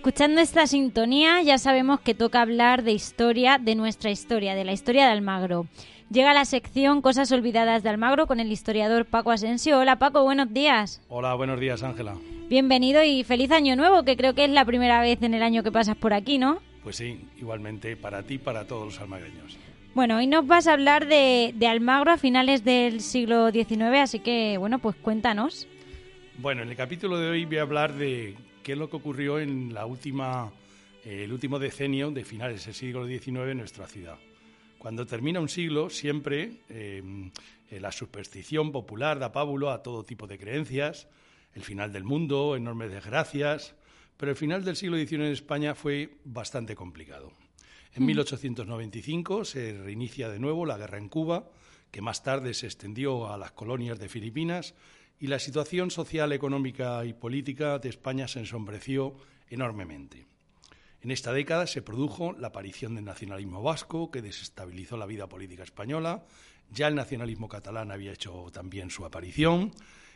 escuchando esta sintonía ya sabemos que toca hablar de historia, de nuestra historia, de la historia de Almagro. Llega la sección Cosas Olvidadas de Almagro con el historiador Paco Asensio. Hola Paco, buenos días. Hola, buenos días Ángela. Bienvenido y feliz año nuevo, que creo que es la primera vez en el año que pasas por aquí, ¿no? Pues sí, igualmente para ti y para todos los almagreños. Bueno, hoy nos vas a hablar de, de Almagro a finales del siglo XIX, así que bueno, pues cuéntanos. Bueno, en el capítulo de hoy voy a hablar de qué es lo que ocurrió en la última, eh, el último decenio de finales del siglo XIX en nuestra ciudad. Cuando termina un siglo, siempre eh, la superstición popular da pábulo a todo tipo de creencias, el final del mundo, enormes desgracias, pero el final del siglo XIX en España fue bastante complicado. En 1895 se reinicia de nuevo la guerra en Cuba, que más tarde se extendió a las colonias de Filipinas y la situación social, económica y política de España se ensombreció enormemente. En esta década se produjo la aparición del nacionalismo vasco, que desestabilizó la vida política española. Ya el nacionalismo catalán había hecho también su aparición.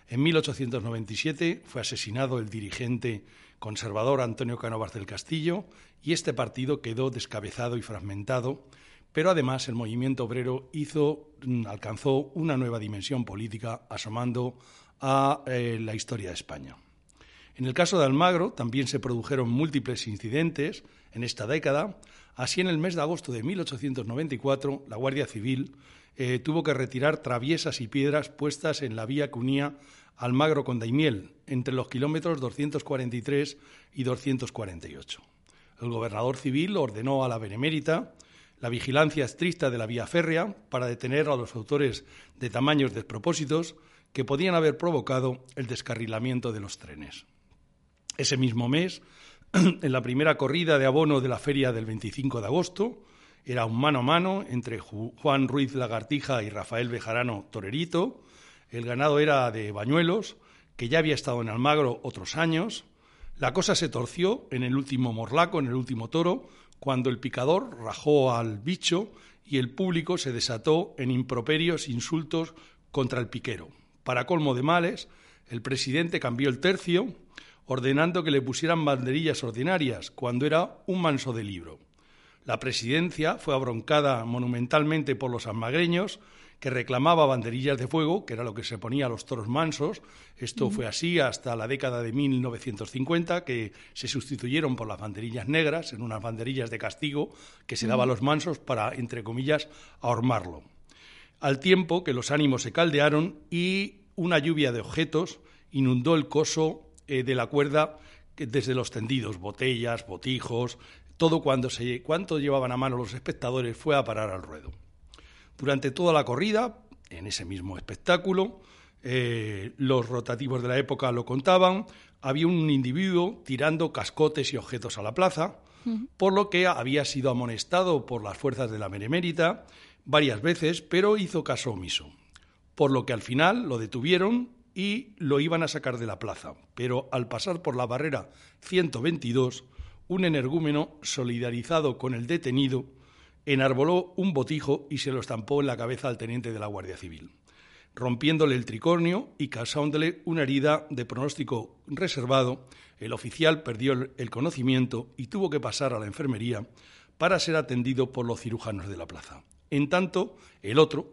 En 1897 fue asesinado el dirigente conservador Antonio Canovas del Castillo y este partido quedó descabezado y fragmentado, pero además el movimiento obrero hizo, alcanzó una nueva dimensión política asomando a eh, la historia de España. En el caso de Almagro también se produjeron múltiples incidentes en esta década. Así, en el mes de agosto de 1894, la Guardia Civil eh, tuvo que retirar traviesas y piedras puestas en la vía que unía Almagro con Daimiel, entre los kilómetros 243 y 248. El gobernador civil ordenó a la Benemérita la vigilancia estricta de la vía férrea para detener a los autores de tamaños despropósitos que podían haber provocado el descarrilamiento de los trenes. Ese mismo mes, en la primera corrida de abono de la feria del 25 de agosto, era un mano a mano entre Juan Ruiz Lagartija y Rafael Bejarano Torerito. El ganado era de Bañuelos, que ya había estado en Almagro otros años. La cosa se torció en el último morlaco, en el último toro, cuando el picador rajó al bicho y el público se desató en improperios insultos contra el piquero. Para colmo de males, el presidente cambió el tercio, ordenando que le pusieran banderillas ordinarias, cuando era un manso de libro. La presidencia fue abroncada monumentalmente por los almagreños, que reclamaba banderillas de fuego, que era lo que se ponía a los toros mansos. Esto fue así hasta la década de 1950, que se sustituyeron por las banderillas negras, en unas banderillas de castigo que se daba a los mansos para, entre comillas, ahormarlo al tiempo que los ánimos se caldearon y una lluvia de objetos inundó el coso eh, de la cuerda desde los tendidos, botellas, botijos, todo cuando se, cuanto llevaban a mano los espectadores fue a parar al ruedo. Durante toda la corrida, en ese mismo espectáculo, eh, los rotativos de la época lo contaban, había un individuo tirando cascotes y objetos a la plaza, por lo que había sido amonestado por las fuerzas de la Benemérita varias veces, pero hizo caso omiso, por lo que al final lo detuvieron y lo iban a sacar de la plaza. Pero al pasar por la barrera 122, un energúmeno, solidarizado con el detenido, enarboló un botijo y se lo estampó en la cabeza al teniente de la Guardia Civil, rompiéndole el tricornio y causándole una herida de pronóstico reservado. El oficial perdió el conocimiento y tuvo que pasar a la enfermería para ser atendido por los cirujanos de la plaza. En tanto, el otro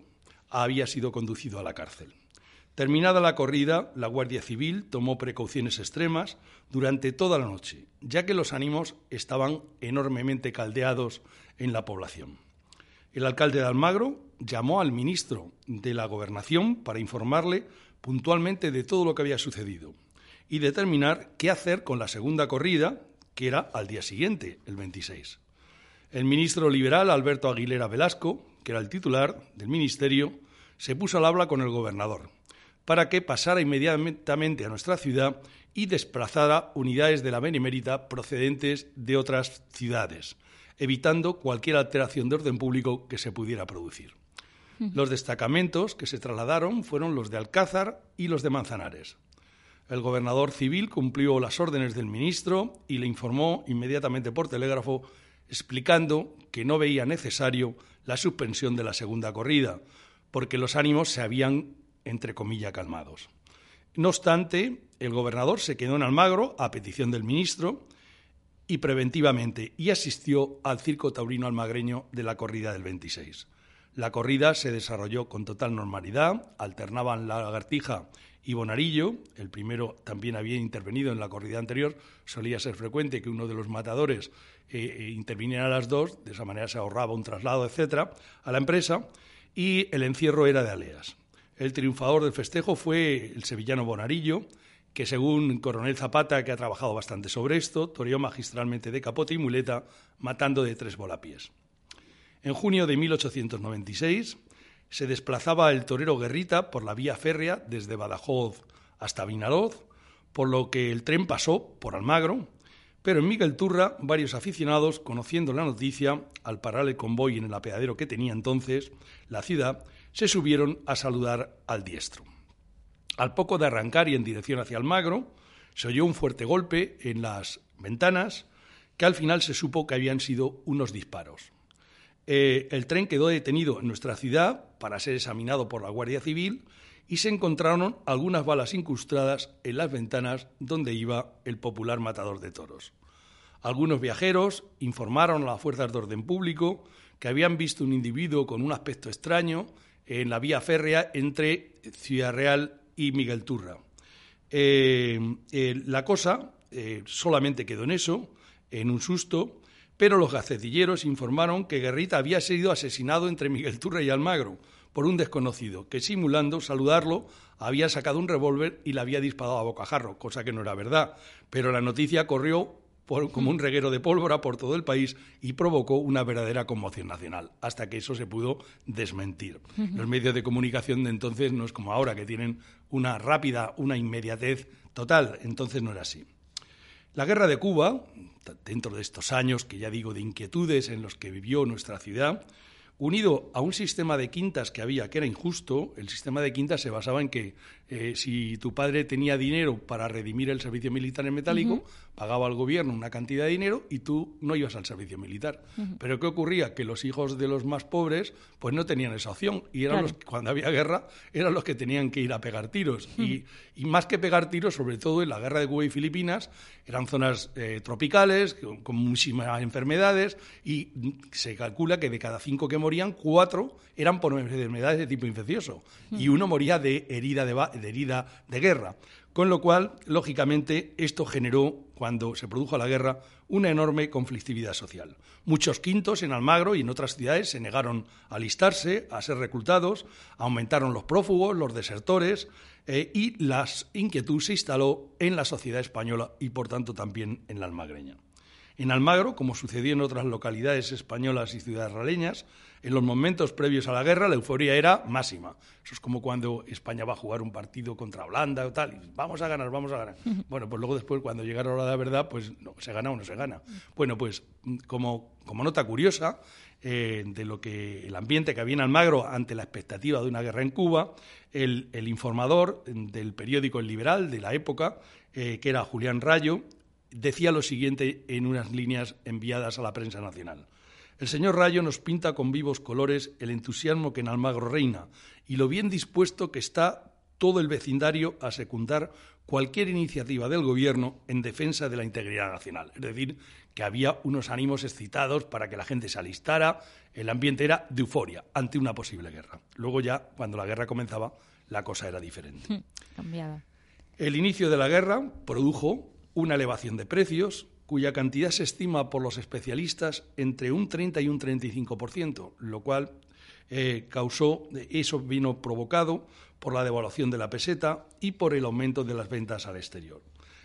había sido conducido a la cárcel. Terminada la corrida, la Guardia Civil tomó precauciones extremas durante toda la noche, ya que los ánimos estaban enormemente caldeados en la población. El alcalde de Almagro llamó al ministro de la Gobernación para informarle puntualmente de todo lo que había sucedido y determinar qué hacer con la segunda corrida, que era al día siguiente, el 26. El ministro liberal Alberto Aguilera Velasco que era el titular del ministerio, se puso al habla con el gobernador para que pasara inmediatamente a nuestra ciudad y desplazara unidades de la Benemérita procedentes de otras ciudades, evitando cualquier alteración de orden público que se pudiera producir. Los destacamentos que se trasladaron fueron los de Alcázar y los de Manzanares. El gobernador civil cumplió las órdenes del ministro y le informó inmediatamente por telégrafo explicando que no veía necesario la suspensión de la segunda corrida, porque los ánimos se habían, entre comillas, calmados. No obstante, el gobernador se quedó en Almagro a petición del ministro y preventivamente y asistió al circo taurino almagreño de la corrida del 26. La corrida se desarrolló con total normalidad, alternaban la lagartija y Bonarillo, el primero también había intervenido en la corrida anterior, solía ser frecuente que uno de los matadores eh, eh, interviniera a las dos, de esa manera se ahorraba un traslado, etcétera, a la empresa, y el encierro era de aleas. El triunfador del festejo fue el sevillano Bonarillo, que según Coronel Zapata, que ha trabajado bastante sobre esto, toreó magistralmente de capote y muleta, matando de tres volapiés. En junio de 1896 se desplazaba el torero Guerrita por la vía férrea desde Badajoz hasta Vinaroz, por lo que el tren pasó por Almagro, pero en Miguel Turra varios aficionados, conociendo la noticia, al parar el convoy en el apeadero que tenía entonces la ciudad, se subieron a saludar al diestro. Al poco de arrancar y en dirección hacia Almagro, se oyó un fuerte golpe en las ventanas que al final se supo que habían sido unos disparos. Eh, el tren quedó detenido en nuestra ciudad para ser examinado por la Guardia Civil y se encontraron algunas balas incrustadas en las ventanas donde iba el popular matador de toros. Algunos viajeros informaron a las fuerzas de orden público que habían visto un individuo con un aspecto extraño en la vía férrea entre Ciudad Real y Miguel Turra. Eh, eh, la cosa solamente quedó en eso, en un susto, pero los gacetilleros informaron que Guerrita había sido asesinado entre Miguel Turra y Almagro por un desconocido que, simulando saludarlo, había sacado un revólver y le había disparado a bocajarro, cosa que no era verdad. Pero la noticia corrió como un reguero de pólvora por todo el país y provocó una verdadera conmoción nacional, hasta que eso se pudo desmentir. Los medios de comunicación de entonces no es como ahora, que tienen una rápida, una inmediatez total, entonces no era así. La guerra de Cuba, dentro de estos años que ya digo de inquietudes en los que vivió nuestra ciudad, unido a un sistema de quintas que había que era injusto, el sistema de quintas se basaba en que eh, si tu padre tenía dinero para redimir el servicio militar en metálico, pagaba al gobierno una cantidad de dinero y tú no ibas al servicio militar. Pero ¿qué ocurría? Que los hijos de los más pobres pues no tenían esa opción y eran los cuando había guerra eran los que tenían que ir a pegar tiros. y, más que pegar tiros, sobre todo en la guerra de Cuba y Filipinas, eran zonas eh, tropicales con, muchísimas enfermedades y se calcula que de cada cinco que morían, cuatro eran por enfermedades de tipo infeccioso y uno moría de herida de, de herida de guerra. Con lo cual, lógicamente, esto generó, cuando se produjo la guerra, una enorme conflictividad social. Muchos quintos en Almagro y en otras ciudades se negaron a alistarse, a ser reclutados, aumentaron los prófugos, los desertores, eh, y la inquietud se instaló en la sociedad española y, por tanto, también en la almagreña. En Almagro, como sucedió en otras localidades españolas y ciudades raleñas, en los momentos previos a la guerra la euforia era máxima. Eso es como cuando España va a jugar un partido contra Holanda o tal, y vamos a ganar, vamos a ganar. Bueno, pues luego después, cuando llega la hora de la verdad, pues no, se gana o no se gana. Bueno, pues como, como nota curiosa, eh, de lo que el ambiente que había en Almagro ante la expectativa de una guerra en Cuba, el, informador del periódico El Liberal de la época, eh, que era Julián Rayo, decía lo siguiente en unas líneas enviadas a la prensa nacional. El señor Rayo nos pinta con vivos colores el entusiasmo que en Almagro reina y lo bien dispuesto que está todo el vecindario a secundar cualquier iniciativa del Gobierno en defensa de la integridad nacional. Es decir, que había unos ánimos excitados para que la gente se alistara, el ambiente era de euforia ante una posible guerra. Luego ya, cuando la guerra comenzaba, la cosa era diferente. Cambiaba. El inicio de la guerra produjo una elevación de precios cuya cantidad se estima por los especialistas entre un 30 y un 35%, lo cual eh, causó, eso vino provocado por la devaluación de la peseta y por el aumento de las ventas al exterior.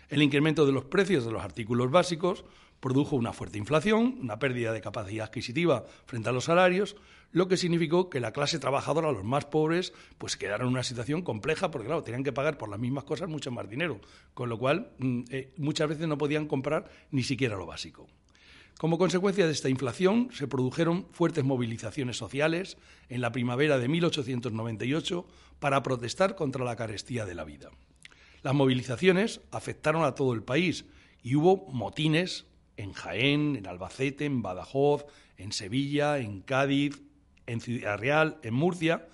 El incremento de los precios de los artículos básicos produjo una fuerte inflación, una pérdida de capacidad adquisitiva frente a los salarios, lo que significó que la clase trabajadora, los más pobres, pues quedaron en una situación compleja porque, claro, tenían que pagar por las mismas cosas mucho más dinero, con lo cual mm, eh, muchas veces no podían comprar ni siquiera lo básico. Como consecuencia de esta inflación, se produjeron fuertes movilizaciones sociales en la primavera de 1898 para protestar contra la carestía de la vida. Las movilizaciones afectaron a todo el país y hubo motines en Jaén, en Albacete, en Badajoz, en Sevilla, en Cádiz, en Ciudad Real, en Murcia.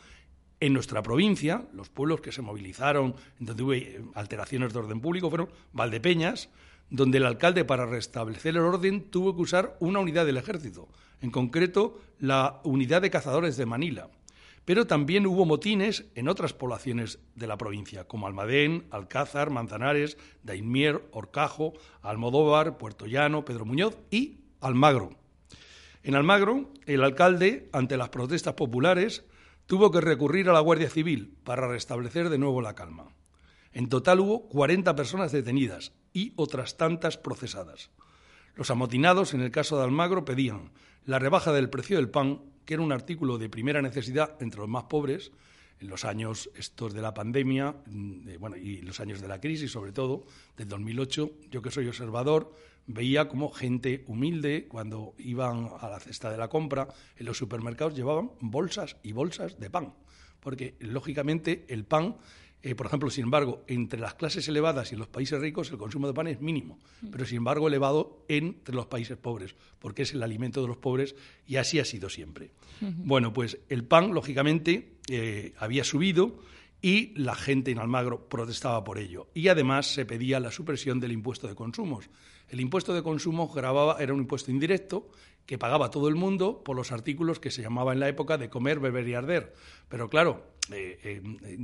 En nuestra provincia, los pueblos que se movilizaron, donde hubo eh, alteraciones de orden público, fueron Valdepeñas, donde el alcalde para restablecer el orden tuvo que usar una unidad del ejército, en concreto la unidad de cazadores de Manila. Pero también hubo motines en otras poblaciones de la provincia, como Almadén, Alcázar, Manzanares, Daimier, Orcajo, Almodóvar, Puerto Llano, Pedro Muñoz y Almagro. En Almagro, el alcalde, ante las protestas populares, tuvo que recurrir a la Guardia Civil para restablecer de nuevo la calma. En total hubo 40 personas detenidas y otras tantas procesadas. Los amotinados, en el caso de Almagro, pedían la rebaja del precio del pan, que era un artículo de primera necesidad entre los más pobres, en los años estos de la pandemia mm, bueno, y los años de la crisis, sobre todo, del 2008, yo que soy observador, veía como gente humilde, cuando iban a la cesta de la compra, en los supermercados llevaban bolsas y bolsas de pan, porque lógicamente el pan eh, por ejemplo, sin embargo, entre las clases elevadas y los países ricos el consumo de pan es mínimo, mm. pero sin embargo elevado entre los países pobres, porque es el alimento de los pobres y así ha sido siempre. Bueno, pues el pan, lógicamente, eh, había subido y la gente en Almagro protestaba por ello. Y además se pedía la supresión del impuesto de consumos. El impuesto de consumo grababa, era un impuesto indirecto que pagaba todo el mundo por los artículos que se llamaba en la época de comer, beber y arder. Pero claro, eh, eh,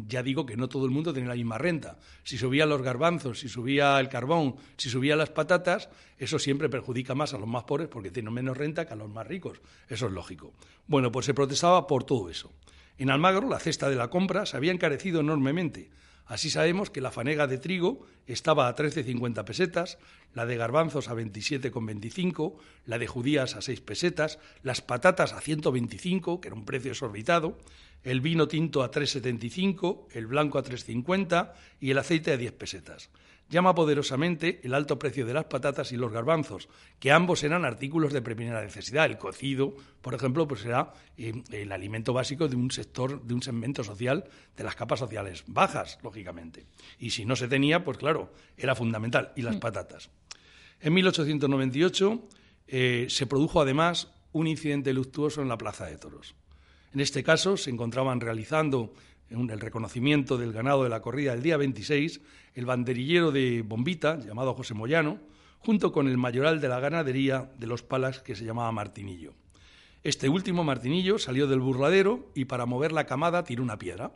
ya digo que no todo el mundo tenía la misma renta. Si subían los garbanzos, si subía el carbón, si subían las patatas, eso siempre perjudica más a los más pobres porque tienen menos renta que a los más ricos. Eso es lógico. Bueno, pues se protestaba por todo eso. En Almagro, la cesta de la compra se había encarecido enormemente. Así sabemos que la fanega de trigo estaba a 13,50 pesetas, la de garbanzos a 27,25, la de judías a 6 pesetas, las patatas a 125, que era un precio exorbitado, el vino tinto a 3,75, el blanco a 3,50 y el aceite a 10 pesetas. Llama poderosamente el alto precio de las patatas y los garbanzos, que ambos eran artículos de primera necesidad. El cocido, por ejemplo, pues era eh, el alimento básico de un sector, de un segmento social de las capas sociales bajas, lógicamente. Y si no se tenía, pues claro, era fundamental. Y las mm. patatas. En 1898 eh, se produjo además un incidente luctuoso en la Plaza de Toros. En este caso se encontraban realizando el reconocimiento del ganado de la corrida del día 26 el banderillero de Bombita, llamado José Moyano, junto con el mayoral de la ganadería de los Palas, que se llamaba Martinillo. Este último, Martinillo, salió del burladero y para mover la camada tiró una piedra.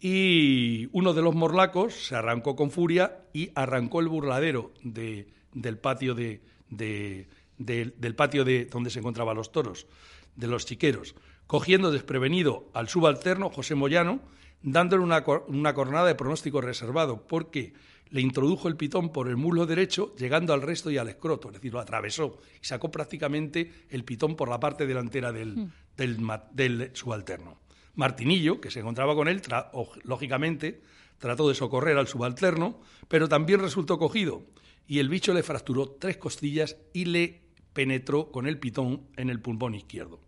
Y uno de los morlacos se arrancó con furia y arrancó el burladero del patio de, del patio de donde se encontraban los toros, de los chiqueros cogiendo desprevenido al subalterno José Moyano, dándole una, una cornada de pronóstico reservado, porque le introdujo el pitón por el muslo derecho, llegando al resto y al escroto, es decir, lo atravesó y sacó prácticamente el pitón por la parte delantera del, hmm. del, subalterno. Martinillo, que se encontraba con él, lógicamente, trató de socorrer al subalterno, pero también resultó cogido y el bicho le fracturó tres costillas y le penetró con el pitón en el pulmón izquierdo.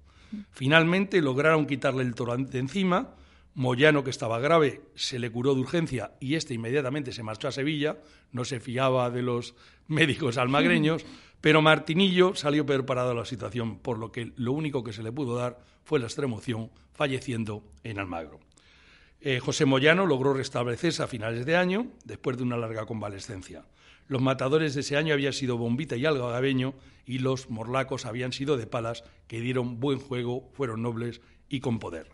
Finalmente lograron quitarle el toro de encima. Moyano, que estaba grave, se le curó de urgencia y este inmediatamente se marchó a Sevilla. No se fiaba de los médicos almagreños, pero Martinillo salió preparado a la situación, por lo que lo único que se le pudo dar fue la extremoción, falleciendo en Almagro. Eh, José Moyano logró restablecerse a finales de año, después de una larga convalescencia. Los matadores de ese año habían sido Bombita y Algo Gabeño y los morlacos habían sido de palas que dieron buen juego, fueron nobles y con poder.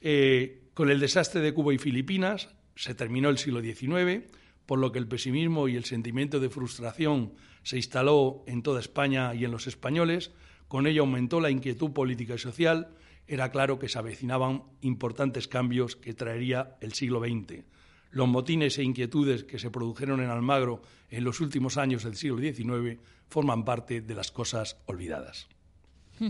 Eh, con el desastre de Cuba y Filipinas se terminó el siglo XIX, por lo que el pesimismo y el sentimiento de frustración se instaló en toda España y en los españoles, con ello aumentó la inquietud política y social, era claro que se avecinaban importantes cambios que traería el siglo XX los motines e inquietudes que se produjeron en Almagro en los últimos años del siglo XIX forman parte de las cosas olvidadas.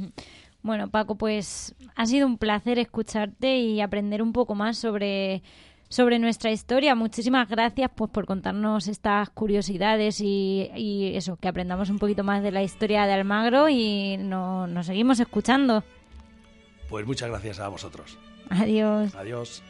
Bueno, Paco, pues ha sido un placer escucharte y aprender un poco más sobre, sobre nuestra historia. Muchísimas gracias pues, por contarnos estas curiosidades y, eso, que aprendamos un poquito más de la historia de Almagro y nos seguimos escuchando. Pues muchas gracias a vosotros. Adiós. Adiós.